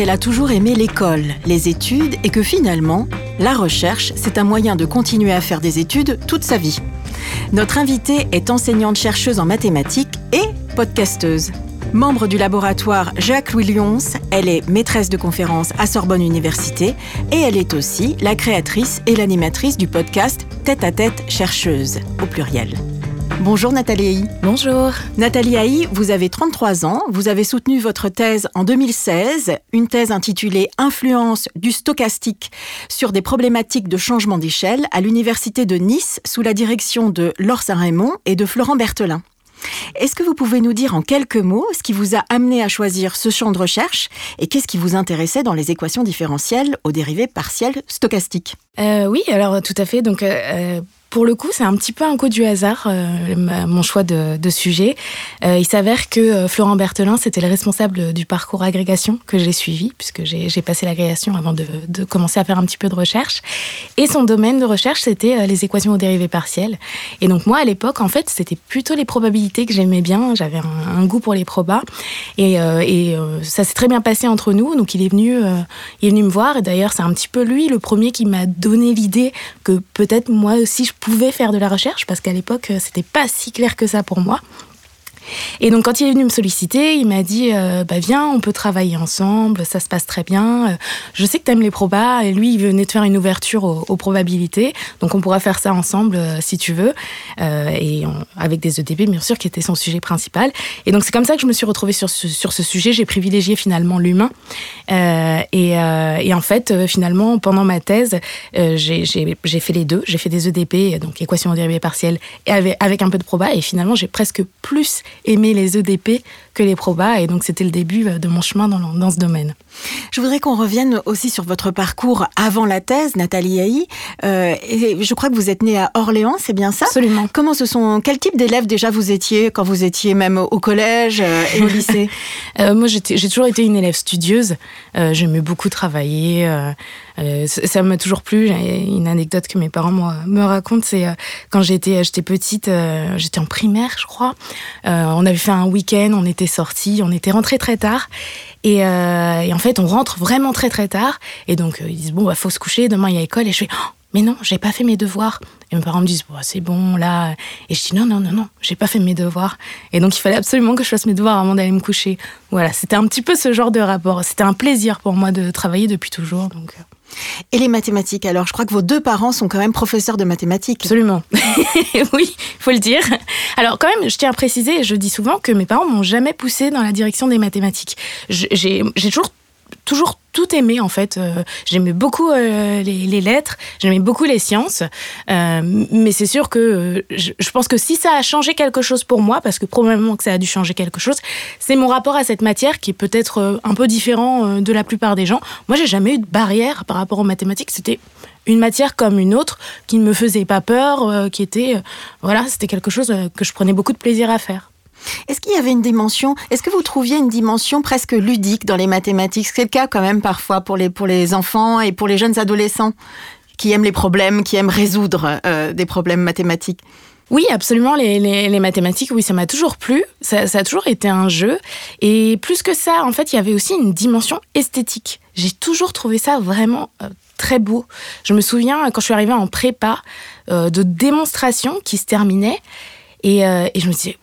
Qu'elle a toujours aimé l'école, les études et que finalement, la recherche, c'est un moyen de continuer à faire des études toute sa vie. Notre invitée est enseignante-chercheuse en mathématiques et podcasteuse. Membre du laboratoire Jacques Williams, elle est maîtresse de conférences à Sorbonne Université et elle est aussi la créatrice et l'animatrice du podcast Tête à tête chercheuse, au pluriel. Bonjour Nathalie Haï. Bonjour. Nathalie Haï, vous avez 33 ans, vous avez soutenu votre thèse en 2016, une thèse intitulée Influence du stochastique sur des problématiques de changement d'échelle à l'Université de Nice sous la direction de Laure Saint-Raymond et de Florent Berthelin. Est-ce que vous pouvez nous dire en quelques mots ce qui vous a amené à choisir ce champ de recherche et qu'est-ce qui vous intéressait dans les équations différentielles aux dérivées partielles stochastiques? Euh, Oui, alors tout à fait. Donc, euh, pour le coup, c'est un petit peu un coup du hasard, euh, mon choix de, sujet. Euh, il s'avère que euh, Florent Berthelin, c'était le responsable du parcours agrégation que j'ai suivi, puisque j'ai passé l'agrégation avant de, commencer à faire un petit peu de recherche. Et son domaine de recherche, c'était les équations aux dérivées partielles. Et donc moi, à l'époque, en fait, c'était plutôt les probabilités que j'aimais bien. J'avais un, goût pour les probas. Et, et ça s'est très bien passé entre nous. Donc il est venu, il est venu me voir. Et d'ailleurs, c'est un petit peu lui, le premier, qui m'a donné l'idée que peut-être moi aussi, je pouvais faire de la recherche parce qu'à l'époque, c'était pas si clair que ça pour moi. Et donc quand il est venu me solliciter, il m'a dit euh, bah viens, on peut travailler ensemble, ça se passe très bien. Je sais que tu aimes les probas et lui il venait de faire une ouverture aux, probabilités, donc on pourra faire ça ensemble euh, si tu veux euh, et avec des EDP bien sûr qui était son sujet principal. Et donc c'est comme ça que je me suis retrouvée sur ce, sur ce sujet. J'ai privilégié finalement l'humain euh, et, et, en fait finalement pendant ma thèse j'ai fait les deux. J'ai fait des EDP donc équations dérivées partielles et avec, avec un peu de proba et finalement j'ai presque plus aimer les EDP que les probas. Et donc, c'était le début de mon chemin dans, dans ce domaine. Je voudrais qu'on revienne aussi sur votre parcours avant la thèse, Nathalie Haï. Euh, et je crois que vous êtes née à Orléans, c'est bien ça? Absolument. Comment ce sont Quel type d'élève déjà vous étiez quand vous étiez même au collège euh, et au lycée? Euh, Moi, j'ai toujours été une élève studieuse. Euh, J'aimais beaucoup travailler. Euh, ça m'a toujours plu. Une anecdote que mes parents moi, me racontent, c'est quand j'étais j'étais petite, j'étais en primaire, je crois. on avait fait un week-end, on était sortis, on était rentrés très tard. Et, euh, en fait, on rentre vraiment très très tard. Et donc, euh, ils disent, bon, bah, faut se coucher, demain il y a école. Et je fais, oh, mais non, j'ai pas fait mes devoirs. Et mes parents me disent, bon, c'est bon, là. Et je dis, non, non, non, non, j'ai pas fait mes devoirs. Et donc, il fallait absolument que je fasse mes devoirs avant d'aller me coucher. Voilà, c'était un petit peu ce genre de rapport. C'était un plaisir pour moi de travailler depuis toujours. Donc. Et les mathématiques, alors je crois que vos deux parents sont quand même professeurs de mathématiques. Absolument. oui, faut le dire. Alors quand même, je tiens à préciser, je dis souvent que mes parents m'ont jamais poussé dans la direction des mathématiques. J'ai toujours toujours tout aimé en fait. Euh, j'aimais beaucoup euh, les, lettres, j'aimais beaucoup les sciences, euh, mais c'est sûr que je, je, pense que si ça a changé quelque chose pour moi, parce que probablement que ça a dû changer quelque chose, c'est mon rapport à cette matière qui est peut-être un peu différent de la plupart des gens. Moi, j'ai jamais eu de barrière par rapport aux mathématiques. C'était une matière comme une autre qui ne me faisait pas peur, qui était voilà, c'était quelque chose que je prenais beaucoup de plaisir à faire. Est-ce qu'il y avait une dimension, est-ce que vous trouviez une dimension presque ludique dans les mathématiques? C'est le cas quand même parfois pour les, pour les enfants et pour les jeunes adolescents qui aiment les problèmes, qui aiment résoudre euh, des problèmes mathématiques. Oui, absolument. Les, les, mathématiques, oui, ça m'a toujours plu. Ça, a toujours été un jeu. Et plus que ça, en fait, il y avait aussi une dimension esthétique. J'ai toujours trouvé ça vraiment euh, très beau. Je me souviens, quand je suis arrivée en prépa, euh, de démonstrations qui se terminaient. Et, euh, et je me disais...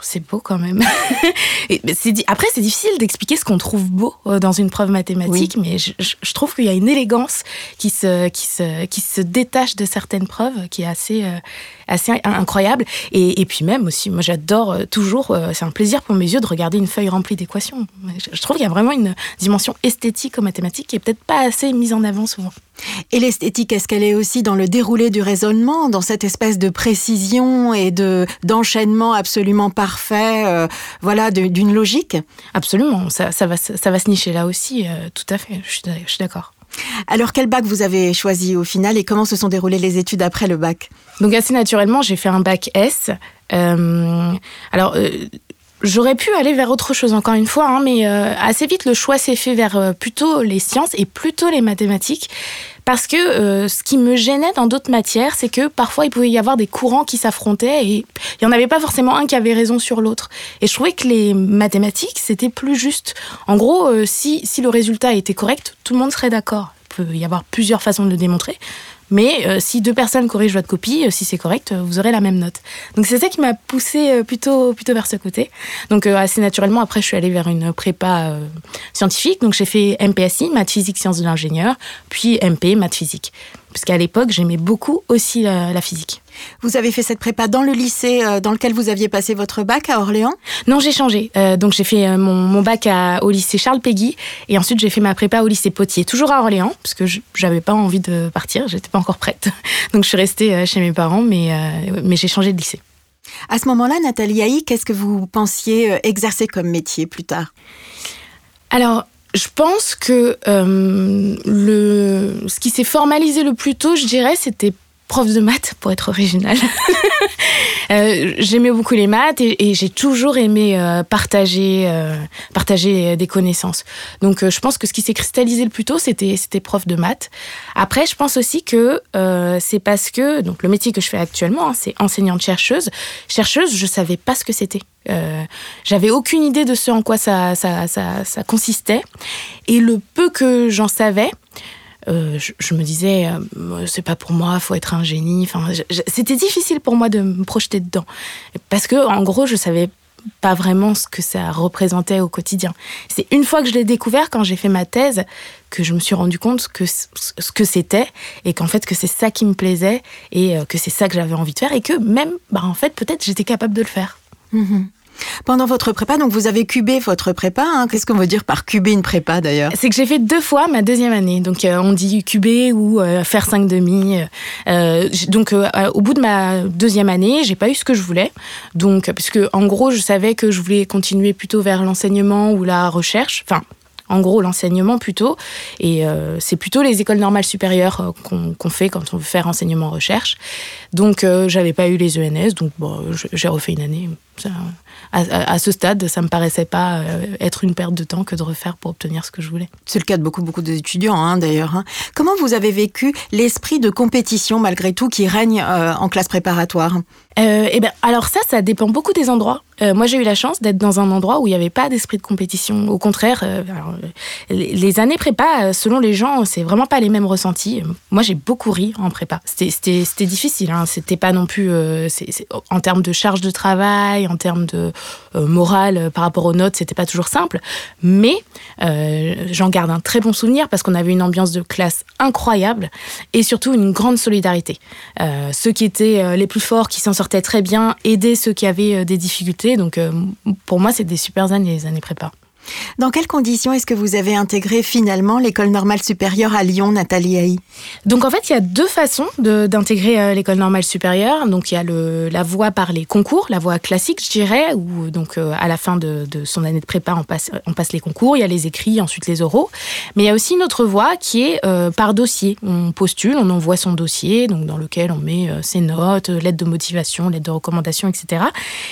c'est beau quand même. et après, c'est difficile d'expliquer ce qu'on trouve beau dans une preuve mathématique, oui. mais je, je trouve qu'il y a une élégance qui se, qui, se, qui se détache de certaines preuves qui est assez, euh, assez incroyable. Et, et, puis même aussi, moi j'adore euh, toujours, euh, c'est un plaisir pour mes yeux de regarder une feuille remplie d'équations. Je, je, trouve qu'il y a vraiment une dimension esthétique aux mathématiques qui est peut-être pas assez mise en avant souvent. Et l'esthétique, est-ce qu'elle est aussi dans le déroulé du raisonnement, dans cette espèce de précision et de d'enchaînement absolument parfait, euh, voilà, d'une logique? Absolument, ça, va, ça va se nicher là aussi, euh, tout à fait, je suis d'accord. Alors quel bac vous avez choisi au final et comment se sont déroulées les études après le bac? Donc assez naturellement, j'ai fait un bac S. Euh, alors J'aurais pu aller vers autre chose encore une fois, hein, mais euh, assez vite le choix s'est fait vers euh, plutôt les sciences et plutôt les mathématiques. Parce que euh, ce qui me gênait dans d'autres matières, c'est que parfois il pouvait y avoir des courants qui s'affrontaient et il n'y en avait pas forcément un qui avait raison sur l'autre. Et je trouvais que les mathématiques, c'était plus juste. En gros, si, si le résultat était correct, tout le monde serait d'accord. Peut y avoir plusieurs façons de le démontrer. Mais euh, si deux personnes corrigent votre copie, euh, si c'est correct, euh, vous aurez la même note. Donc c'est ça qui m'a poussé plutôt, plutôt vers ce côté. Donc assez naturellement, après, je suis allée vers une prépa scientifique. Donc j'ai fait MPSI, maths physique sciences de l'ingénieur, puis MP, maths physique parce qu'à l'époque, j'aimais beaucoup aussi la, physique. Vous avez fait cette prépa dans le lycée euh, dans lequel vous aviez passé votre bac à Orléans Non, j'ai changé. Euh, donc j'ai fait euh, mon, bac au lycée Charles Péguy et ensuite j'ai fait ma prépa au lycée Potier, toujours à Orléans, parce que j'avais pas envie de partir, j'étais pas encore prête. Donc je suis restée chez mes parents, mais, mais j'ai changé de lycée. À ce moment-là, Nathalie Haï, qu'est-ce que vous pensiez exercer comme métier plus tard? Alors, je pense que euh, le, ce qui s'est formalisé le plus tôt, je dirais, c'était prof de maths, pour être original. Euh, j'aimais beaucoup les maths et, j'ai toujours aimé euh, partager, partager des connaissances. Donc je pense que ce qui s'est cristallisé le plus tôt, c'était, prof de maths. Après, je pense aussi que c'est parce que donc le métier que je fais actuellement, hein, c'est enseignante-chercheuse. Chercheuse, je savais pas ce que c'était. Euh, j'avais aucune idée de ce en quoi ça, ça, ça, consistait. Et le peu que j'en savais, euh, je, me disais, euh, c'est pas pour moi, faut être un génie. Enfin, c'était difficile pour moi de me projeter dedans. Parce que, en gros, je savais pas vraiment ce que ça représentait au quotidien. C'est une fois que je l'ai découvert, quand j'ai fait ma thèse, que je me suis rendu compte que ce que c'était et qu'en fait que c'est ça qui me plaisait et que c'est ça que j'avais envie de faire et que même, bah, en fait, peut-être j'étais capable de le faire. Mmh pendant votre prépa, donc vous avez cubé votre prépa. Hein. Qu'est-ce qu'on veut dire par cuber une prépa d'ailleurs? C'est que j'ai fait deux fois ma deuxième année. Donc euh, on dit cuber ou euh, faire cinq demi. Euh, donc au bout de ma deuxième année, j'ai pas eu ce que je voulais. Donc puisque en gros, je savais que je voulais continuer plutôt vers l'enseignement ou la recherche. Enfin, en gros l'enseignement plutôt. Et c'est plutôt les écoles normales supérieures qu'on fait quand on veut faire enseignement-recherche. Donc euh, j'avais pas eu les ENS, donc bon, j'ai refait une année. À, ce stade, ça me paraissait pas être une perte de temps que de refaire pour obtenir ce que je voulais. C'est le cas de beaucoup, beaucoup d'étudiants hein, d'ailleurs. Hein. Comment vous avez vécu l'esprit de compétition malgré tout qui règne en classe préparatoire? Eh ben, alors ça, ça dépend beaucoup des endroits. Euh, moi, j'ai eu la chance d'être dans un endroit où il n'y avait pas d'esprit de compétition. Au contraire, euh, les années prépa, euh, selon les gens, c'est vraiment pas les mêmes ressentis. Moi, j'ai beaucoup ri en prépa. C'était difficile. Hein. C'était pas non plus en termes de charge de travail, en termes de morale par rapport aux notes, c'était pas toujours simple. Mais j'en garde un très bon souvenir parce qu'on avait une ambiance de classe incroyable et surtout une grande solidarité. ceux qui étaient les plus forts, qui s'en sortaient très bien, aidaient ceux qui avaient des difficultés donc euh, pour moi, c'est des super années, les années prépa. Dans quelles conditions est-ce que vous avez intégré finalement l'école normale supérieure à Lyon, Nathalie Haï Donc en fait, il y a deux façons d'intégrer euh, l'école normale supérieure. Donc il y a la voie par les concours, la voie classique, je dirais, où donc euh, à la fin de, son année de prépa, on passe, les concours, il y a les écrits, ensuite les oraux. Mais il y a aussi une autre voie qui est euh, par dossier. On postule, on envoie son dossier, donc dans lequel on met ses notes, lettres de motivation, lettres de recommandation, etc.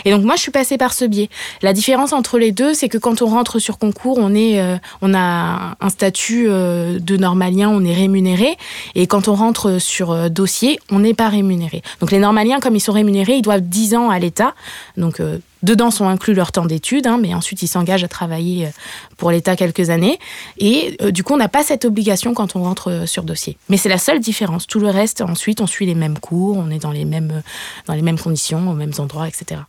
Et donc moi, je suis passée par ce biais. La différence entre les deux, c'est que quand on rentre sur concours, on, est, euh, on a un statut euh, de normalien, on est rémunéré. Et quand on rentre sur euh, dossier, on n'est pas rémunéré. Donc les normaliens, comme ils sont rémunérés, ils doivent 10 ans à l'État. Donc Dedans sont inclus leur temps d'études, hein, mais ensuite ils s'engagent à travailler pour l'État quelques années. Et du coup, on n'a pas cette obligation quand on rentre sur dossier. Mais c'est la seule différence. Tout le reste, ensuite, on suit les mêmes cours, on est dans les mêmes, dans les mêmes conditions, aux mêmes endroits, etc.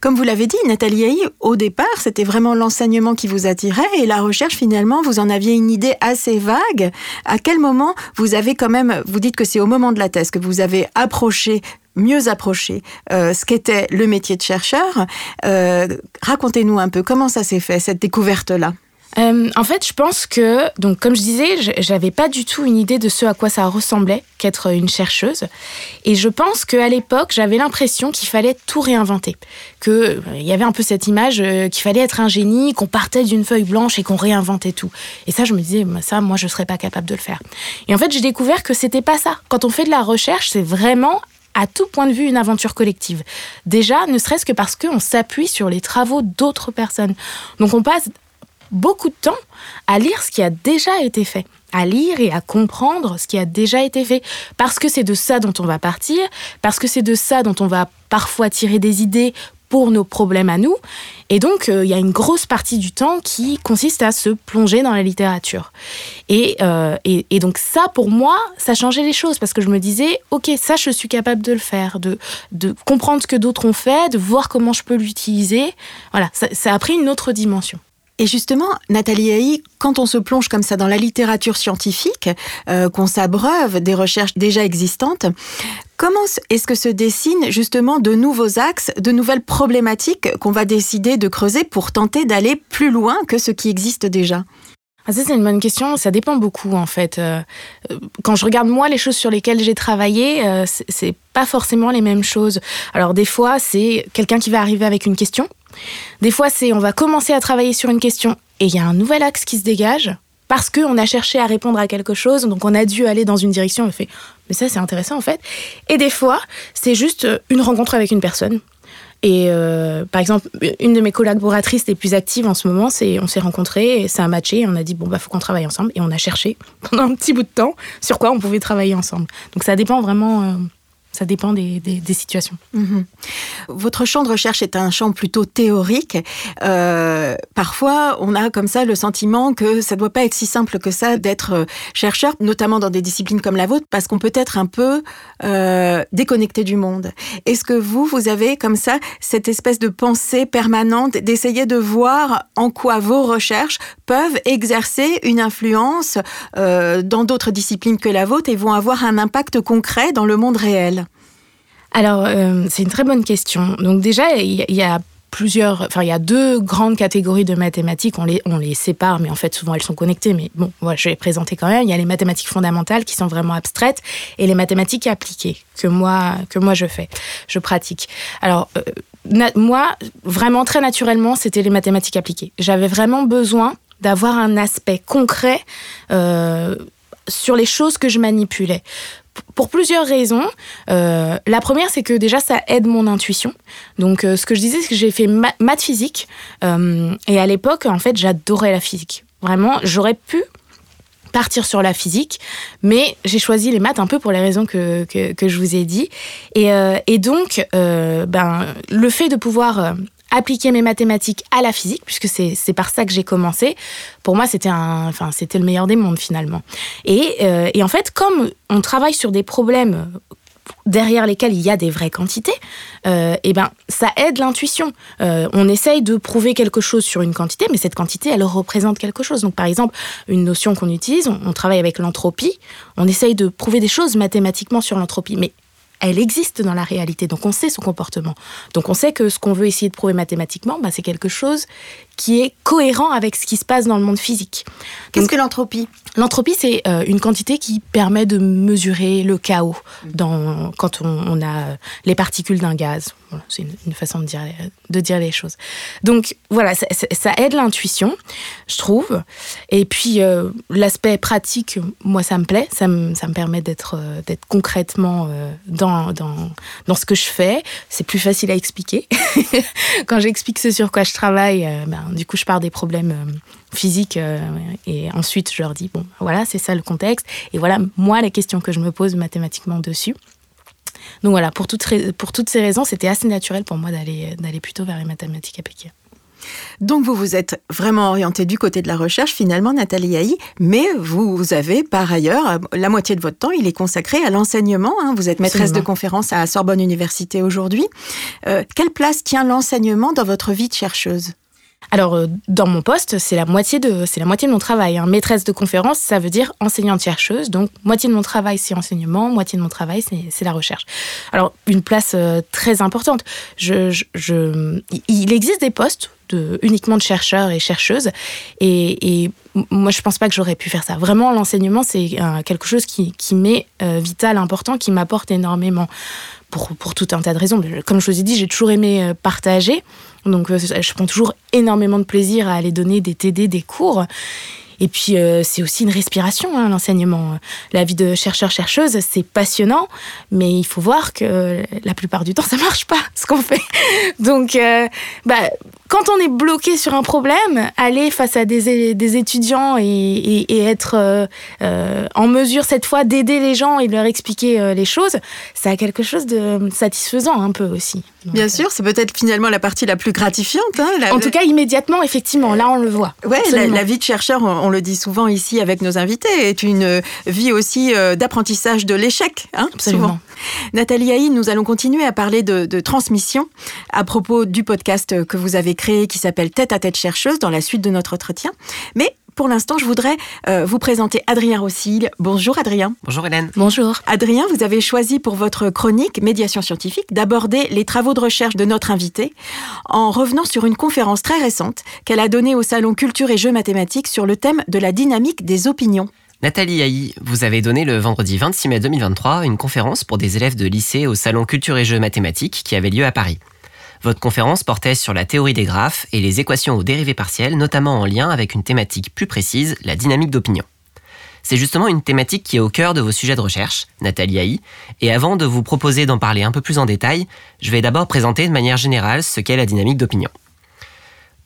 Comme vous l'avez dit, Nathalie au départ, c'était vraiment l'enseignement qui vous attirait et la recherche, finalement, vous en aviez une idée assez vague. À quel moment vous avez quand même, vous dites que c'est au moment de la thèse que vous avez approché mieux approché euh, ce qu'était le métier de chercheur. Euh, racontez-nous un peu comment ça s'est fait, cette découverte-là. Euh, en fait, je pense que, donc, comme je disais, j'avais pas du tout une idée de ce à quoi ça ressemblait qu'être une chercheuse. Et je pense qu'à l'époque, j'avais l'impression qu'il fallait tout réinventer. Qu'il euh, y avait un peu cette image euh, qu'il fallait être un génie, qu'on partait d'une feuille blanche et qu'on réinventait tout. Et ça, je me disais, ça, moi, je serais pas capable de le faire. Et en fait, j'ai découvert que c'était pas ça. Quand on fait de la recherche, c'est vraiment à tout point de vue une aventure collective. Déjà, ne serait-ce que parce qu'on s'appuie sur les travaux d'autres personnes. Donc on passe beaucoup de temps à lire ce qui a déjà été fait, à lire et à comprendre ce qui a déjà été fait, parce que c'est de ça dont on va partir, parce que c'est de ça dont on va parfois tirer des idées pour nos problèmes à nous. Et donc, euh, il y a une grosse partie du temps qui consiste à se plonger dans la littérature. Et, euh, et, et, donc ça, pour moi, ça changeait les choses parce que je me disais, ok, ça, je suis capable de le faire, de, de comprendre ce que d'autres ont fait, de voir comment je peux l'utiliser. Voilà, ça a pris une autre dimension. Et justement, Nathalie Haï, quand on se plonge comme ça dans la littérature scientifique, euh, qu'on s'abreuve des recherches déjà existantes, comment est-ce que se dessinent justement de nouveaux axes, de nouvelles problématiques qu'on va décider de creuser pour tenter d'aller plus loin que ce qui existe déjà? Ah, ça, c'est une bonne question. Ça dépend beaucoup, en fait. Euh, quand je regarde, moi, les choses sur lesquelles j'ai travaillé, euh, c'est pas forcément les mêmes choses. Alors, des fois, c'est quelqu'un qui va arriver avec une question. Des fois, c'est on va commencer à travailler sur une question et il y a un nouvel axe qui se dégage parce qu'on a cherché à répondre à quelque chose, donc on a dû aller dans une direction, on fait mais ça c'est intéressant en fait. Et des fois, c'est juste une rencontre avec une personne. Et euh, par exemple, une de mes collaboratrices les plus actives en ce moment, c'est on s'est rencontrés, ça a matché, on a dit bon bah faut qu'on travaille ensemble, et on a cherché pendant un petit bout de temps sur quoi on pouvait travailler ensemble. Donc ça dépend vraiment euh, ça dépend des, situations. Mhm. Votre champ de recherche est un champ plutôt théorique. Euh, parfois, on a comme ça le sentiment que ça ne doit pas être si simple que ça d'être euh, chercheur, notamment dans des disciplines comme la vôtre, parce qu'on peut être un peu euh, déconnecté du monde. Est-ce que vous, vous avez comme ça cette espèce de pensée permanente d'essayer de voir en quoi vos recherches peuvent exercer une influence dans d'autres disciplines que la vôtre et vont avoir un impact concret dans le monde réel? Alors, euh, c'est une très bonne question. Donc déjà, il y, a plusieurs, enfin il y a deux grandes catégories de mathématiques. On les, on les sépare, mais en fait souvent elles sont connectées. Mais bon, je vais les présenter quand même. Il y a les mathématiques fondamentales qui sont vraiment abstraites et les mathématiques appliquées que moi que moi je fais, je pratique. Alors euh, moi, vraiment très naturellement, c'était les mathématiques appliquées. J'avais vraiment besoin d'avoir un aspect concret euh, sur les choses que je manipulais pour plusieurs raisons. Euh, la première, c'est que déjà, ça aide mon intuition. Donc, euh, ce que je disais, c'est que j'ai fait maths physique. Euh, et à l'époque, en fait, j'adorais la physique. Vraiment, j'aurais pu partir sur la physique, mais j'ai choisi les maths un peu pour les raisons que, que, je vous ai dit. Et, et donc, ben, le fait de pouvoir appliquer mes mathématiques à la physique, puisque c'est par ça que j'ai commencé. Pour moi, c'était enfin, le meilleur des mondes finalement. Et, euh, et, en fait, comme on travaille sur des problèmes derrière lesquels il y a des vraies quantités, euh, et eh ben ça aide l'intuition. Euh, on essaye de prouver quelque chose sur une quantité, mais cette quantité, elle représente quelque chose. Donc par exemple, une notion qu'on utilise, on, on travaille avec l'entropie, on essaye de prouver des choses mathématiquement sur l'entropie, mais elle existe dans la réalité, donc on sait son comportement. Donc on sait que ce qu'on veut essayer de prouver mathématiquement, bah, c'est quelque chose qui est cohérent avec ce qui se passe dans le monde physique. Qu'est-ce que l'entropie? L'entropie, c'est euh, une quantité qui permet de mesurer le chaos dans, quand on, a les particules d'un gaz. C'est une, façon de dire, de dire les choses. Donc voilà, ça, aide l'intuition, je trouve. Et puis euh, l'aspect pratique, moi, ça me plaît. Ça me, ça me permet d'être euh, concrètement dans, dans, dans ce que je fais. C'est plus facile à expliquer. quand j'explique ce sur quoi je travaille, ben, du coup, je pars des problèmes euh, physiques euh, et ensuite je leur dis bon, voilà, c'est ça le contexte et voilà moi les questions que je me pose mathématiquement dessus. Donc voilà, pour toutes, pour toutes ces raisons, c'était assez naturel pour moi d'aller d'aller plutôt vers les mathématiques appliquées. Donc vous vous êtes vraiment orienté du côté de la recherche finalement, Nathalie Haï, mais vous avez par ailleurs, la moitié de votre temps, il est consacré à l'enseignement. Hein. Vous êtes maîtresse de conférence à Sorbonne Université aujourd'hui. Euh, quelle place tient l'enseignement dans votre vie de chercheuse? Alors, euh, dans mon poste, c'est la moitié de, la moitié de mon travail. Hein. Maîtresse de conférence, ça veut dire enseignante-chercheuse. Donc, moitié de mon travail, c'est enseignement, moitié de mon travail, c'est, la recherche. Alors, une place euh, très importante. Il existe des postes uniquement de chercheurs et chercheuses. Et, moi, je pense pas que j'aurais pu faire ça. Vraiment, l'enseignement, c'est quelque chose qui, qui m'est vital, important, qui m'apporte énormément pour, pour, tout un tas de raisons. Comme je vous ai dit, j'ai toujours aimé partager. Donc, je prends toujours énormément de plaisir à aller donner des TD, des cours. Et puis, euh, c'est aussi une respiration, hein, l'enseignement. La vie de chercheur-chercheuse, c'est passionnant, mais il faut voir que la plupart du temps, ça marche pas, ce qu'on fait. Donc, euh, bah, quand on est bloqué sur un problème, aller face à des, des étudiants et, être euh, en mesure cette fois d'aider les gens et de leur expliquer les choses, ça a quelque chose de satisfaisant un peu aussi. Bien sûr, c'est peut-être finalement la partie la plus gratifiante. Hein, en tout cas, immédiatement, effectivement, là on le voit. Ouais, la, vie de chercheur, on, le dit souvent ici avec nos invités, est une vie aussi euh, d'apprentissage de l'échec. Hein, Absolument. Nathalie Haï, nous allons continuer à parler de, de, transmission à propos du podcast que vous avez créé qui s'appelle Tête à tête chercheuse dans la suite de notre entretien. Mais pour l'instant, je voudrais euh, vous présenter Adrien Rossil. Bonjour Adrien. Bonjour Hélène. Bonjour. Adrien, vous avez choisi pour votre chronique Médiation scientifique d'aborder les travaux de recherche de notre invité en revenant sur une conférence très récente qu'elle a donnée au Salon Culture et Jeux mathématiques sur le thème de la dynamique des opinions. Nathalie Haï, vous avez donné le vendredi 26 mai 2023 une conférence pour des élèves de lycée au Salon Culture et Jeux mathématiques qui avait lieu à Paris. Votre conférence portait sur la théorie des graphes et les équations aux dérivées partielles, notamment en lien avec une thématique plus précise, la dynamique d'opinion. C'est justement une thématique qui est au cœur de vos sujets de recherche, Nathalie Haï, et avant de vous proposer d'en parler un peu plus en détail, je vais d'abord présenter de manière générale ce qu'est la dynamique d'opinion.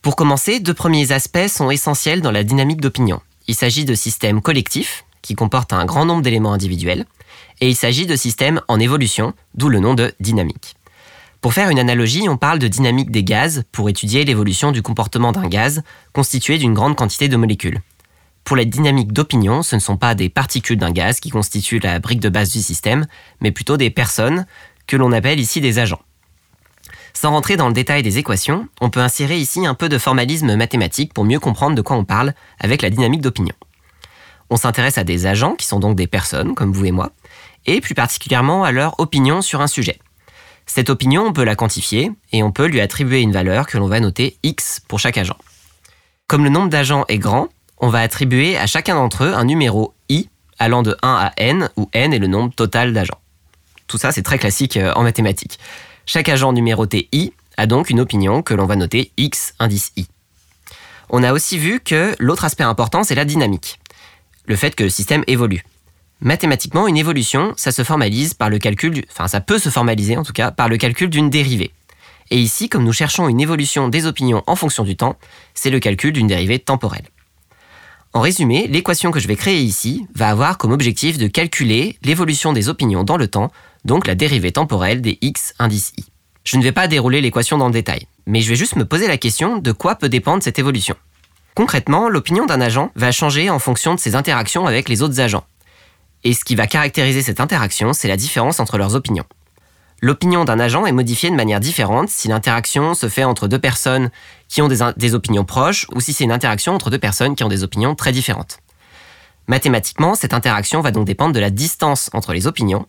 Pour commencer, deux premiers aspects sont essentiels dans la dynamique d'opinion. Il s'agit de systèmes collectifs, qui comportent un grand nombre d'éléments individuels, et il s'agit de systèmes en évolution, d'où le nom de dynamique. Pour faire une analogie, on parle de dynamique des gaz pour étudier l'évolution du comportement d'un gaz constitué d'une grande quantité de molécules. Pour la dynamique d'opinion, ce ne sont pas des particules d'un gaz qui constituent la brique de base du système, mais plutôt des personnes que l'on appelle ici des agents. Sans rentrer dans le détail des équations, on peut insérer ici un peu de formalisme mathématique pour mieux comprendre de quoi on parle avec la dynamique d'opinion. On s'intéresse à des agents qui sont donc des personnes, comme vous et moi, et plus particulièrement à leur opinion sur un sujet. Cette opinion, on peut la quantifier et on peut lui attribuer une valeur que l'on va noter x pour chaque agent. Comme le nombre d'agents est grand, on va attribuer à chacun d'entre eux un numéro i allant de 1 à n, où n est le nombre total d'agents. Tout ça, c'est très classique euh, en mathématiques. Chaque agent numéroté i a donc une opinion que l'on va noter x indice i. On a aussi vu que l'autre aspect important, c'est la dynamique. Le fait que le système évolue. Mathématiquement, une évolution, ça se formalise par le calcul, enfin ça peut se formaliser en tout cas, par le calcul d'une dérivée. Et ici, comme nous cherchons une évolution des opinions en fonction du temps, c'est le calcul d'une dérivée temporelle. En résumé, l'équation que je vais créer ici va avoir comme objectif de calculer l'évolution des opinions dans le temps, donc la dérivée temporelle des x indice i. Je ne vais pas dérouler l'équation dans le détail, mais je vais juste me poser la question de quoi peut dépendre cette évolution. Concrètement, l'opinion d'un agent va changer en fonction de ses interactions avec les autres agents. Et ce qui va caractériser cette interaction, c'est la différence entre leurs opinions. L'opinion d'un agent est modifiée de manière différente si l'interaction se fait entre deux personnes qui ont des, opinions proches ou si c'est une interaction entre deux personnes qui ont des opinions très différentes. Mathématiquement, cette interaction va donc dépendre de la distance entre les opinions,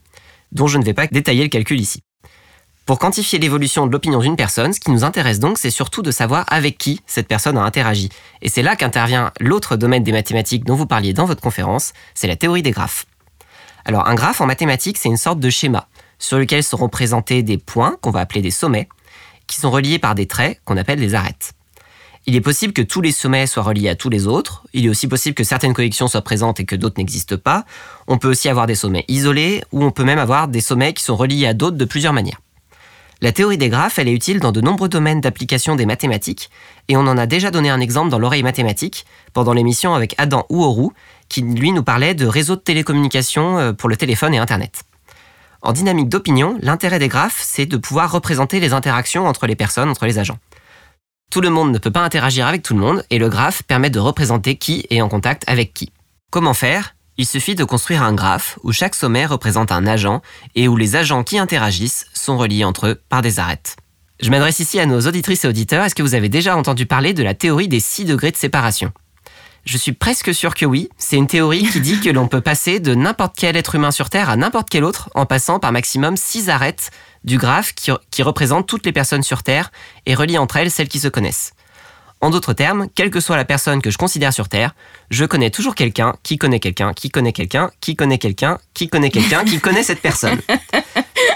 dont je ne vais pas détailler le calcul ici. Pour quantifier l'évolution de l'opinion d'une personne, ce qui nous intéresse donc, c'est surtout de savoir avec qui cette personne a interagi. Et c'est là qu'intervient l'autre domaine des mathématiques dont vous parliez dans votre conférence, c'est la théorie des graphes. Alors un graphe en mathématiques, c'est une sorte de schéma sur lequel seront présentés des points qu'on va appeler des sommets, qui sont reliés par des traits qu'on appelle des arêtes. Il est possible que tous les sommets soient reliés à tous les autres, il est aussi possible que certaines connexions soient présentes et que d'autres n'existent pas, on peut aussi avoir des sommets isolés, ou on peut même avoir des sommets qui sont reliés à d'autres de plusieurs manières. La théorie des graphes, elle est utile dans de nombreux domaines d'application des mathématiques, et on en a déjà donné un exemple dans l'oreille mathématique, pendant l'émission avec Adam Ouourou, qui lui nous parlait de réseaux de télécommunications euh, pour le téléphone et Internet. En dynamique d'opinion, l'intérêt des graphes, c'est de pouvoir représenter les interactions entre les personnes, entre les agents. Tout le monde ne peut pas interagir avec tout le monde, et le graphe permet de représenter qui est en contact avec qui. Comment faire? Il suffit de construire un graphe où chaque sommet représente un agent et où les agents qui interagissent sont reliés entre eux par des arêtes. Je m'adresse ici à nos auditrices et auditeurs. Est-ce que vous avez déjà entendu parler de la théorie des 6 degrés de séparation? Je suis presque sûr que oui. C'est une théorie qui dit que l'on peut passer de n'importe quel être humain sur Terre à n'importe quel autre en passant par maximum six arêtes du graphe qui, représentent toutes les personnes sur Terre et relie entre elles celles qui se connaissent. En d'autres termes, quelle que soit la personne que je considère sur Terre, je connais toujours quelqu'un qui connaît quelqu'un qui connaît quelqu'un qui connaît quelqu'un qui connaît quelqu'un qui connaît cette personne.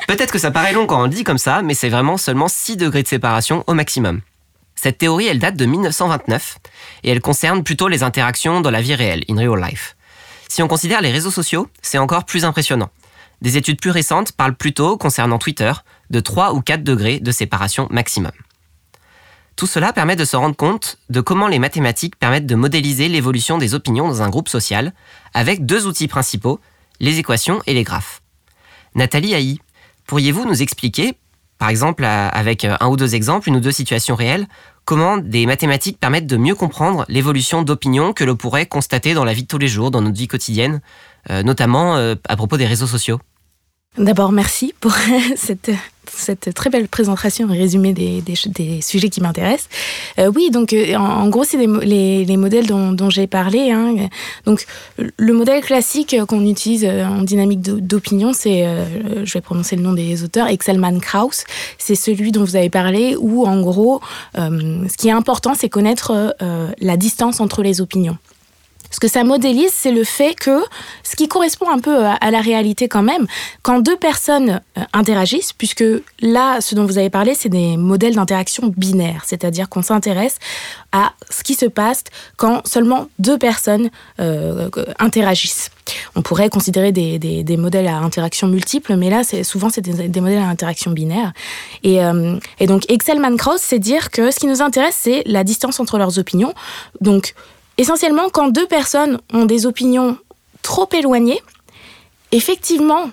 Peut-être que ça paraît long quand on le dit comme ça, mais c'est vraiment seulement 6 degrés de séparation au maximum. Cette théorie, elle date de 1929 et elle concerne plutôt les interactions dans la vie réelle, in real life. Si on considère les réseaux sociaux, c'est encore plus impressionnant. Des études plus récentes parlent plutôt, concernant Twitter, de 3 ou 4 degrés de séparation maximum. Tout cela permet de se rendre compte de comment les mathématiques permettent de modéliser l'évolution des opinions dans un groupe social, avec deux outils principaux, les équations et les graphes. Nathalie Haï, pourriez-vous nous expliquer, par exemple avec un ou deux exemples, une ou deux situations réelles, comment des mathématiques permettent de mieux comprendre l'évolution d'opinions que l'on pourrait constater dans la vie de tous les jours, dans notre vie quotidienne, euh, notamment euh, à propos des réseaux sociaux? D'abord, merci pour cette, très belle présentation et résumé des, sujets qui m'intéressent. Euh, oui, donc en, gros, c'est les, les, modèles dont, j'ai parlé. Hein. Donc, le modèle classique qu'on utilise en dynamique d'opinion, c'est, je vais prononcer le nom des auteurs, Excelman-Krauss. C'est celui dont vous avez parlé, où en gros, ce qui est important, c'est connaître la distance entre les opinions. Ce que ça modélise, c'est le fait que, ce qui correspond un peu à, la réalité quand même, quand deux personnes euh, interagissent, puisque là, ce dont vous avez parlé, c'est des modèles d'interaction binaires, c'est-à-dire qu'on s'intéresse à ce qui se passe quand seulement deux personnes euh, interagissent. On pourrait considérer des, modèles à interaction multiple, mais là, souvent, c'est des, modèles à interaction binaire. Et, euh, et donc, Excel-Man-Cross, c'est dire que ce qui nous intéresse, c'est la distance entre leurs opinions. Donc, Essentiellement, quand deux personnes ont des opinions trop éloignées, effectivement,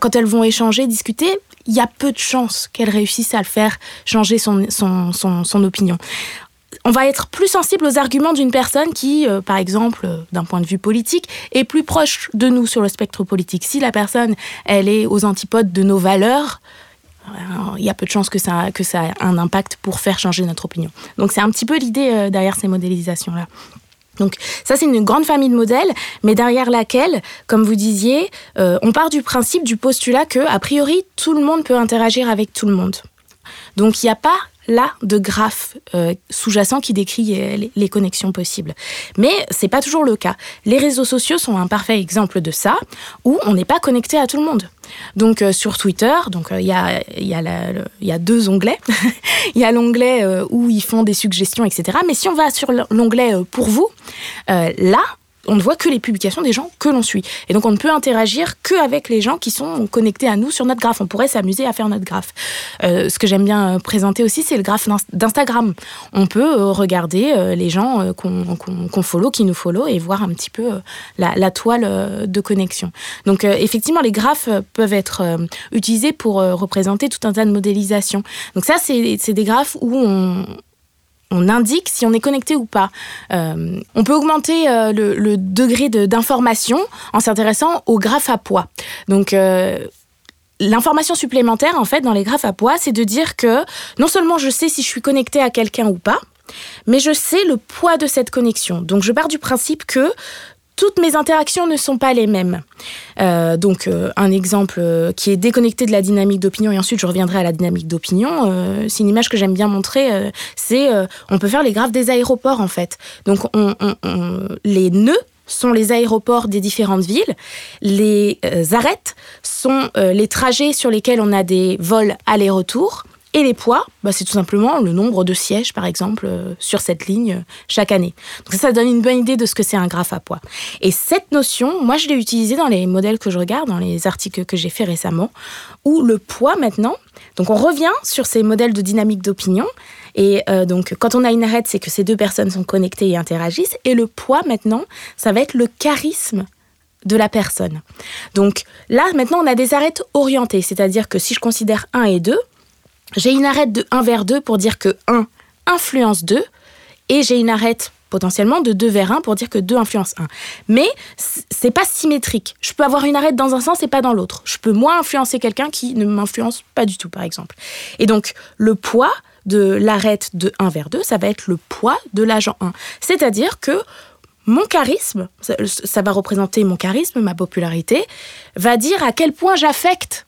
quand elles vont échanger, discuter, il y a peu de chances qu'elles réussissent à le faire changer son, opinion. On va être plus sensible aux arguments d'une personne qui, euh, par exemple, euh, d'un point de vue politique, est plus proche de nous sur le spectre politique. Si la personne, elle est aux antipodes de nos valeurs, euh, il y a peu de chances que ça, que ça ait un impact pour faire changer notre opinion. Donc c'est un petit peu l'idée derrière ces modélisations-là. Donc ça, c'est une grande famille de modèles, mais derrière laquelle, comme vous disiez, euh, on part du principe, du postulat que, a priori, tout le monde peut interagir avec tout le monde. Donc il n'y a pas là de graphe euh, sous-jacent qui décrit euh, les, connexions possibles. Mais c'est pas toujours le cas. Les réseaux sociaux sont un parfait exemple de ça, où on n'est pas connecté à tout le monde. Donc euh, sur Twitter, il y, a, y, a, deux onglets. Il y a l'onglet où ils font des suggestions, etc. Mais si on va sur l'onglet pour vous, là, on ne voit que les publications des gens que l'on suit. Et donc on ne peut interagir qu'avec les gens qui sont connectés à nous sur notre graphe. On pourrait s'amuser à faire notre graphe. Euh, ce que j'aime bien euh, présenter aussi, c'est le graphe d'Instagram. On peut euh, regarder les gens qu'on follow, qui nous follow, et voir un petit peu la, toile de connexion. Donc effectivement, les graphes peuvent être utilisés pour représenter tout un tas de modélisations. Donc ça, c'est des graphes où on on indique si on est connecté ou pas. Euh, on peut augmenter euh, le, degré d'information en s'intéressant aux graphes à poids. Donc, euh, L'information supplémentaire, en fait, dans les graphes à poids, c'est de dire que non seulement je sais si je suis connecté à quelqu'un ou pas, mais je sais le poids de cette connexion. Donc je pars du principe que toutes mes interactions ne sont pas les mêmes. Euh, donc, euh, un exemple euh, qui est déconnecté de la dynamique d'opinion, et ensuite je reviendrai à la dynamique d'opinion. c'est une image que j'aime bien montrer. c'est, on peut faire les graphes des aéroports en fait. Donc, les nœuds sont les aéroports des différentes villes. Les arêtes sont les trajets sur lesquels on a des vols aller-retour. Et les poids, bah, c'est tout simplement le nombre de sièges, par exemple, euh, sur cette ligne euh, chaque année. Donc ça, donne une bonne idée de ce que c'est un graphe à poids. Et cette notion, moi, je l'ai utilisée dans les modèles que je regarde, dans les articles que j'ai fait récemment, où le poids maintenant, donc on revient sur ces modèles de dynamique d'opinion. Et euh, donc, quand on a une arête, c'est que ces deux personnes sont connectées et interagissent. Et le poids, maintenant, ça va être le charisme de la personne. Donc là, maintenant, on a des arêtes orientées, c'est-à-dire que si je considère 1 et 2, j'ai une arête de 1 vers 2 pour dire que 1 influence 2, et j'ai une arête potentiellement de 2 vers 1 pour dire que 2 influence 1. Mais c'est pas symétrique. Je peux avoir une arête dans un sens et pas dans l'autre. Je peux moins influencer quelqu'un qui ne m'influence pas du tout, par exemple. Et donc, le poids de l'arête de 1 vers 2, ça va être le poids de l'agent 1. C'est-à-dire que mon charisme, ça va représenter mon charisme, ma popularité, va dire à quel point j'affecte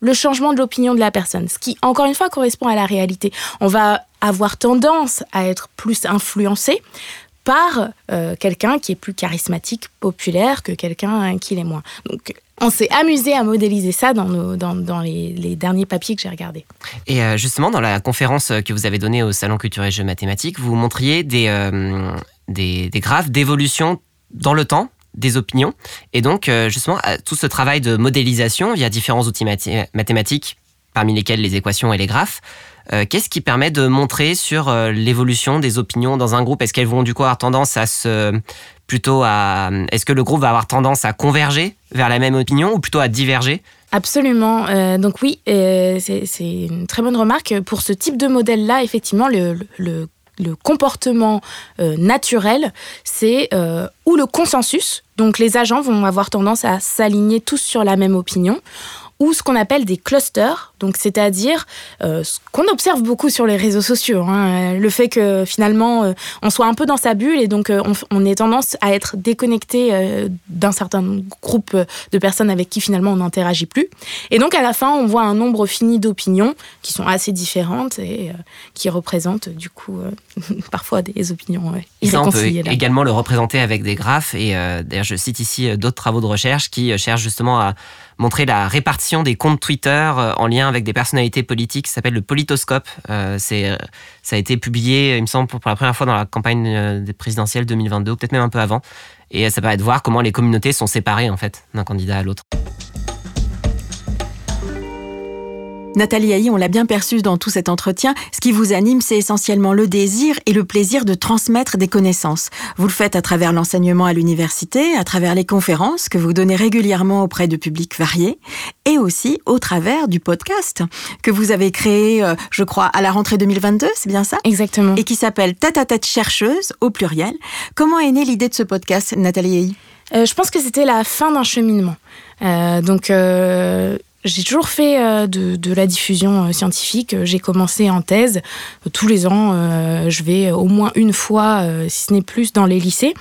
le changement de l'opinion de la personne, ce qui, encore une fois, correspond à la réalité. On va avoir tendance à être plus influencé par euh, quelqu'un qui est plus charismatique, populaire que quelqu'un qui l'est moins. Donc, on s'est amusé à modéliser ça dans, dans, les, derniers papiers que j'ai regardés. Et euh, justement, dans la conférence que vous avez donnée au Salon Culture et Jeux Mathématiques, vous montriez des, euh, des, des graphes d'évolution dans le temps des opinions. Et donc, justement, tout ce travail de modélisation via différents outils mathématiques, parmi lesquels les équations et les graphes, euh, qu'est-ce qui permet de montrer sur euh, l'évolution des opinions dans un groupe? Est-ce qu'elles vont du coup avoir tendance à se plutôt à est-ce que le groupe va avoir tendance à converger vers la même opinion ou plutôt à diverger? Absolument. Euh, donc oui, c'est une très bonne remarque. Pour ce type de modèle-là, effectivement, le comportement naturel, c'est ou le consensus. Donc les agents vont avoir tendance à s'aligner tous sur la même opinion ou ce qu'on appelle des clusters, donc c'est-à-dire euh, ce qu'on observe beaucoup sur les réseaux sociaux, hein, le fait que finalement euh, on soit un peu dans sa bulle et donc euh, on, on, ait tendance à être déconnecté d'un certain groupe de personnes avec qui finalement on n'interagit plus. Et donc à la fin on voit un nombre fini d'opinions qui sont assez différentes et qui représentent du coup parfois des opinions irréconciliées. on peut également le représenter avec des graphes et d'ailleurs je cite ici d'autres travaux de recherche qui cherchent justement à montrer la répartition des comptes Twitter euh, en lien avec des personnalités politiques. S'appelle le Politoscope. Euh, c'est, ça a été publié, il me semble, pour la première fois dans la campagne euh, présidentielle 2022, peut-être même un peu avant. Et ça permet de voir comment les communautés sont séparées en fait d'un candidat à l'autre. Nathalie Haï, on l'a bien perçu dans tout cet entretien, ce qui vous anime, c'est essentiellement le désir et le plaisir de transmettre des connaissances. Vous le faites à travers l'enseignement à l'université, à travers les conférences que vous donnez régulièrement auprès de publics variés, et aussi au travers du podcast que vous avez créé, euh, je crois, à la rentrée 2022, c'est bien ça? Exactement. Et qui s'appelle Tête à tête chercheuse, au pluriel. Comment est née l'idée de ce podcast, Nathalie Haï euh, je pense que c'était la fin d'un cheminement. Euh, donc, j'ai toujours fait euh, de, la diffusion euh, scientifique. J'ai commencé en thèse. Tous les ans, euh, je vais au moins une fois, si ce n'est plus, dans les lycées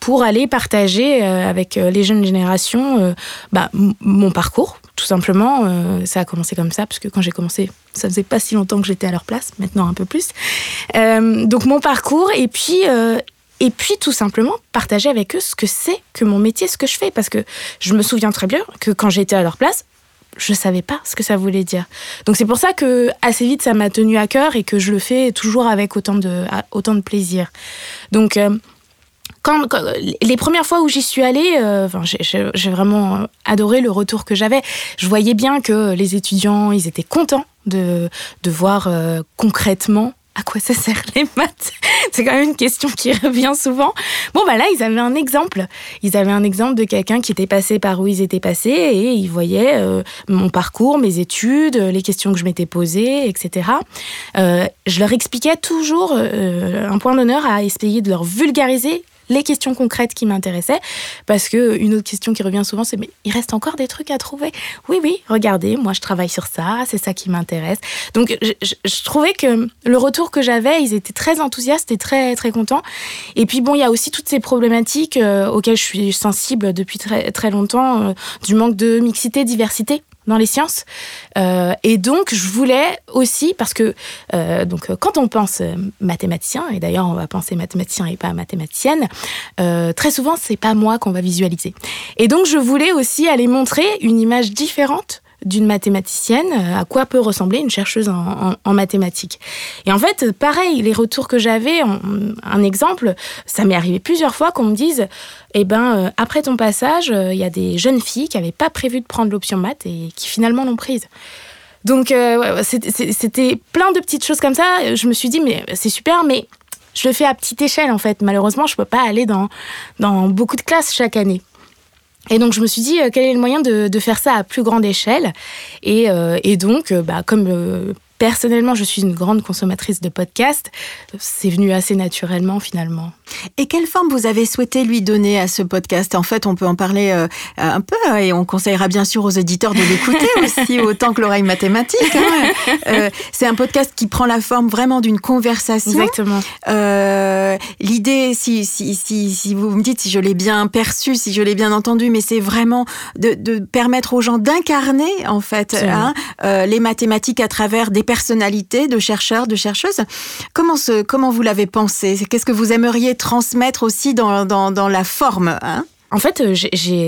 pour aller partager avec les jeunes générations bah, mon parcours, tout simplement. ça a commencé comme ça, parce que quand j'ai commencé, ça faisait pas si longtemps que j'étais à leur place, maintenant un peu plus. donc mon parcours, et puis et puis tout simplement partager avec eux ce que c'est que mon métier, ce que je fais, parce que je me souviens très bien que quand j'étais à leur place, je savais pas ce que ça voulait dire. Donc c'est pour ça que assez vite ça m'a tenu à cœur et que je le fais toujours avec autant de, autant de plaisir. Donc euh, quand, les premières fois où j'y suis allée, euh, j'ai vraiment adoré le retour que j'avais. Je voyais bien que les étudiants, ils étaient contents de, de voir euh, concrètement à quoi ça sert les maths? C'est quand même une question qui revient souvent. Bon, bah là, ils avaient un exemple. Ils avaient un exemple de quelqu'un qui était passé par où ils étaient passés et ils voyaient euh, mon parcours, mes études, les questions que je m'étais posées, etc. Euh, je leur expliquais toujours euh, un point d'honneur à essayer de leur vulgariser les questions concrètes qui m'intéressaient. Parce que une autre question qui revient souvent, c'est mais il reste encore des trucs à trouver. Oui, oui, regardez, moi je travaille sur ça, c'est ça qui m'intéresse. Donc je, trouvais que le retour que j'avais, ils étaient très enthousiastes et très très contents. Et puis bon, il y a aussi toutes ces problématiques euh, auxquelles je suis sensible depuis très très longtemps, euh, du manque de mixité, diversité dans les sciences. Euh, et donc, je voulais aussi, parce que euh, donc, quand on pense mathématicien, et d'ailleurs on va penser mathématicien et pas mathématicienne, euh, très souvent c'est pas moi qu'on va visualiser. Et donc, je voulais aussi aller montrer une image différente d'une mathématicienne, à quoi peut ressembler une chercheuse en, mathématiques. Et en fait, pareil, les retours que j'avais, un exemple, ça m'est arrivé plusieurs fois qu'on me dise, eh ben, euh, après ton passage, euh, il y a des jeunes filles qui n'avaient pas prévu de prendre l'option maths et qui finalement l'ont prise. Donc, euh, c'était plein de petites choses comme ça. Je me suis dit, mais c'est super, mais je le fais à petite échelle en fait. Malheureusement, je ne peux pas aller dans, dans beaucoup de classes chaque année. Et donc je me suis dit euh, quel est le moyen de, faire ça à plus grande échelle? Et, euh, donc euh, bah, comme personnellement, je suis une grande consommatrice de podcasts. C'est venu assez naturellement finalement. Et quelle forme vous avez souhaité lui donner à ce podcast? En fait, on peut en parler euh, un peu hein, et on conseillera bien sûr aux éditeurs de l'écouter aussi autant que l'oreille mathématique. Hein. Euh, c'est un podcast qui prend la forme vraiment d'une conversation. Exactement. Euh, L'idée, si, si, si, si, vous me dites si je l'ai bien perçu, si je l'ai bien entendu, mais c'est vraiment de, de, permettre aux gens d'incarner en fait hein, les mathématiques à travers des personnalités de chercheurs, de chercheuses. Comment, ce, comment vous l'avez pensé? Qu'est-ce que vous aimeriez transmettre aussi dans, dans, dans la forme hein? En fait, euh,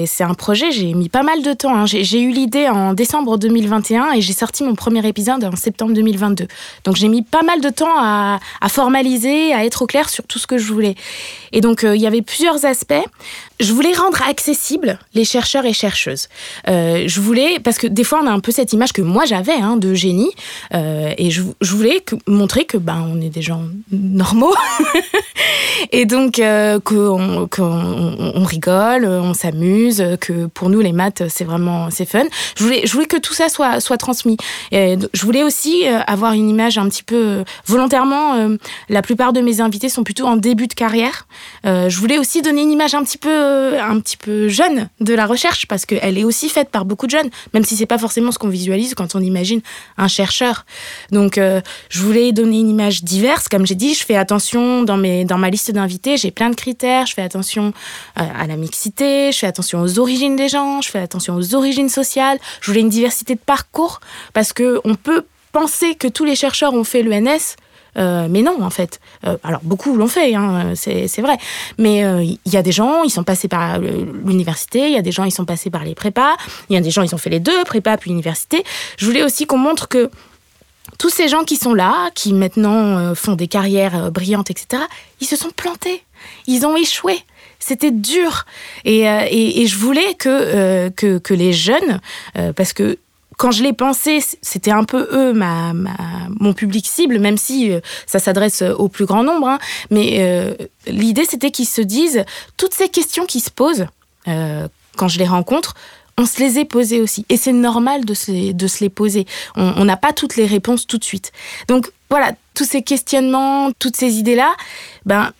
c'est un projet, j'ai mis pas mal de temps. Hein. J'ai eu l'idée en décembre 2021 et j'ai sorti mon premier épisode en septembre 2022. Donc j'ai mis pas mal de temps à, formaliser, à être au clair sur tout ce que je voulais. Et donc euh, il y avait plusieurs aspects. Je voulais rendre accessible les chercheurs et chercheuses. Euh, je voulais, parce que des fois on a un peu cette image que moi j'avais hein, de génie, et je, voulais montrer que ben on est des gens normaux, et donc qu'on on rigole euh, on s'amuse, que pour nous les maths c'est vraiment c'est fun. Je voulais, je voulais que tout ça soit soit transmis. Je voulais aussi euh, avoir une image un petit peu euh, volontairement. la plupart de mes invités sont plutôt en début de carrière. je voulais aussi donner une image un petit peu un petit peu jeune de la recherche parce qu'elle est aussi faite par beaucoup de jeunes, même si c'est pas forcément ce qu'on visualise quand on imagine un chercheur. Donc je voulais donner une image diverse, comme j'ai dit. Je fais attention dans mes dans ma liste d'invités, j'ai plein de critères. Je fais attention à la mixité je fais attention aux origines des gens, je fais attention aux origines sociales, je voulais une diversité de parcours, parce qu'on peut penser que tous les chercheurs ont fait l'ENS, euh, mais non, en fait. Euh, alors, beaucoup l'ont fait, hein, c'est vrai. Mais euh, il y a des gens, ils sont passés par l'université, il y a des gens, ils sont passés par les prépas, il y a des gens, ils ont fait les deux, prépa puis université. Je voulais aussi qu'on montre que tous ces gens qui sont là, qui maintenant font des carrières brillantes, etc., ils se sont plantés. Ils ont échoué c'était dur. Et, je voulais que, que, les jeunes, parce que quand je l'ai pensé, c'était un peu eux, ma, mon public cible, même si ça s'adresse au plus grand nombre. Hein. mais l'idée, c'était qu'ils se disent, toutes ces questions qui se posent, quand je les rencontre, on se les est posées aussi. Et c'est normal de se, de se les poser. On n'a pas toutes les réponses tout de suite. Donc voilà, tous ces questionnements, toutes ces idées-là, ben,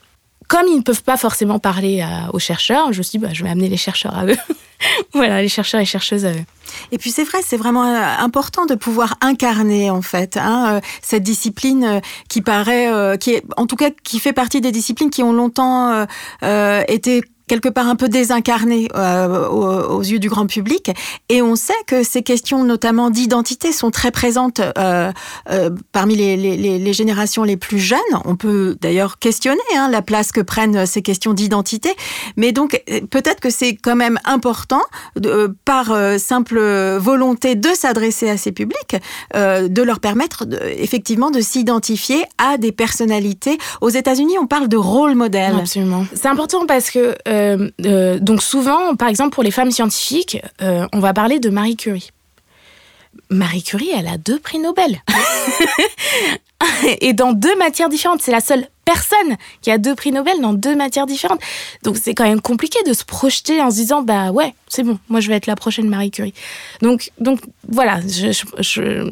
comme ils ne peuvent pas forcément parler aux chercheurs, je me suis dit, bah, je vais amener les chercheurs à eux. voilà, les chercheurs et chercheuses à eux. Et puis c'est vrai, c'est vraiment euh, important de pouvoir incarner en fait hein, euh, cette discipline euh, qui paraît, qui est, en tout cas, qui fait partie des disciplines qui ont longtemps été quelque part un peu désincarné euh, aux, yeux du grand public. Et on sait que ces questions, notamment d'identité, sont très présentes euh, euh, parmi les, les, les, générations les plus jeunes. On peut d'ailleurs questionner hein, la place que prennent ces questions d'identité. Mais donc, peut-être que c'est quand même important, de, par simple volonté de s'adresser à ces publics, de leur permettre de, effectivement de s'identifier à des personnalités. Aux États-Unis, on parle de rôle modèle. Absolument. C'est important parce que euh, euh, donc souvent, par exemple, pour les femmes scientifiques, euh, on va parler de Marie Curie. Marie Curie, elle a deux prix Nobel. et dans deux matières différentes. C'est la seule personne qui a deux prix Nobel dans deux matières différentes. Donc c'est quand même compliqué de se projeter en se disant bah ouais, c'est bon, moi je vais être la prochaine Marie Curie. Donc, donc voilà,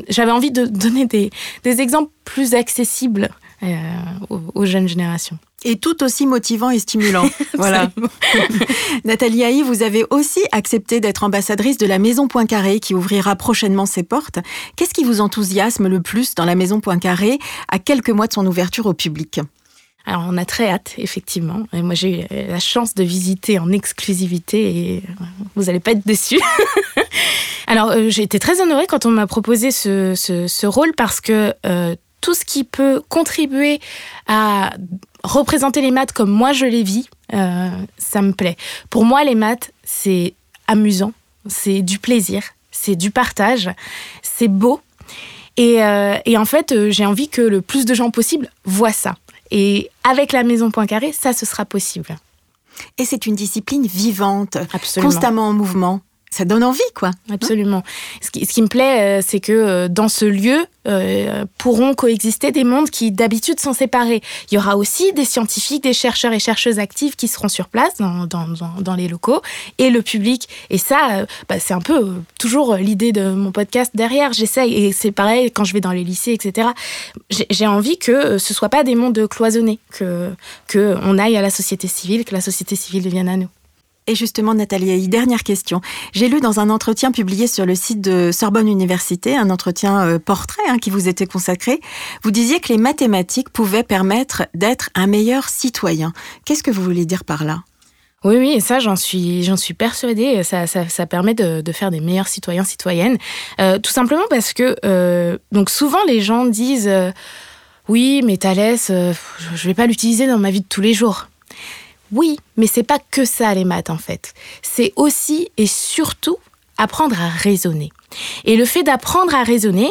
j'avais envie de donner des, des exemples plus accessibles aux jeunes générations et tout aussi motivant et stimulant. voilà. Nathalie Haï, vous avez aussi accepté d'être ambassadrice de la Maison Poincaré qui ouvrira prochainement ses portes. Qu'est-ce qui vous enthousiasme le plus dans la Maison Poincaré à quelques mois de son ouverture au public? Alors, on a très hâte, effectivement. Et moi, j'ai eu la chance de visiter en exclusivité et vous n'allez pas être déçus. Alors, euh, j'ai été très honorée quand on m'a proposé ce, ce, rôle parce que euh, tout ce qui peut contribuer à représenter les maths comme moi je les vis, euh, ça me plaît. Pour moi, les maths, c'est amusant, c'est du plaisir, c'est du partage, c'est beau. Et, euh, en fait, euh, j'ai envie que le plus de gens possible voient ça. Et avec la maison Poincaré, ça, ce sera possible. Et c'est une discipline vivante, constamment en mouvement. Ça donne envie, quoi. Absolument. Ce qui, me plaît, euh, c'est que euh, dans ce lieu euh, pourront coexister des mondes qui d'habitude sont séparés. Il y aura aussi des scientifiques, des chercheurs et chercheuses actifs qui seront sur place dans, les locaux et le public. Et ça, bah, c'est un peu toujours l'idée de mon podcast derrière. J'essaye, et c'est pareil quand je vais dans les lycées, etc. J'ai envie que ce soit pas des mondes cloisonnés, que, que on aille à la société civile, que la société civile devienne à nous. Et justement, Nathalie dernière question. J'ai lu dans un entretien publié sur le site de Sorbonne Université, un entretien euh, portrait hein, qui vous était consacré, vous disiez que les mathématiques pouvaient permettre d'être un meilleur citoyen. Qu'est-ce que vous voulez dire par là? Oui, oui, et ça, j'en suis, j'en persuadée. Ça, permet de, faire des meilleurs citoyens, citoyennes. Euh, tout simplement parce que, euh, donc souvent, les gens disent Oui, mais Thalès, je je vais pas l'utiliser dans ma vie de tous les jours. Oui, mais c'est pas que ça, les maths, en fait. C'est aussi et surtout apprendre à raisonner. Et le fait d'apprendre à raisonner,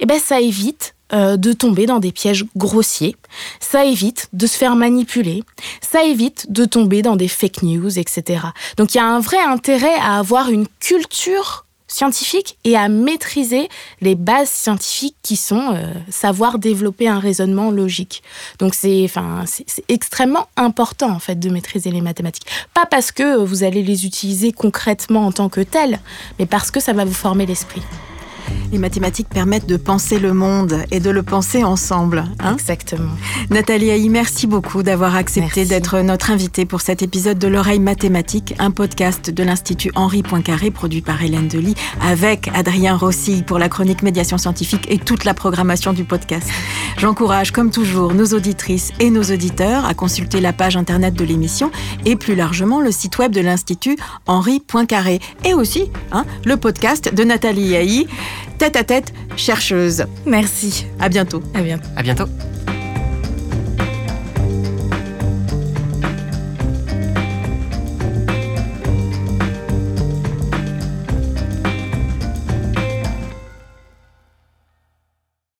eh ben, ça évite euh, de tomber dans des pièges grossiers, ça évite de se faire manipuler, ça évite de tomber dans des fake news, etc. Donc il y a un vrai intérêt à avoir une culture scientifique et à maîtriser les bases scientifiques qui sont euh, savoir développer un raisonnement logique. Donc c'est enfin c'est extrêmement important en fait de maîtriser les mathématiques. Pas parce que vous allez les utiliser concrètement en tant que telles, mais parce que ça va vous former l'esprit. Les mathématiques permettent de penser le monde et de le penser ensemble. hein Exactement. Nathalie Haï, merci beaucoup d'avoir accepté d'être notre invitée pour cet épisode de l'oreille mathématique, un podcast de l'Institut Henri Poincaré produit par Hélène Delis avec Adrien Rossi pour la chronique médiation scientifique et toute la programmation du podcast. J'encourage comme toujours nos auditrices et nos auditeurs à consulter la page internet de l'émission et plus largement le site web de l'Institut Henri Poincaré et aussi hein, le podcast de Nathalie Haï, tête à tête chercheuse. Merci. À bientôt. À bientôt. À bientôt.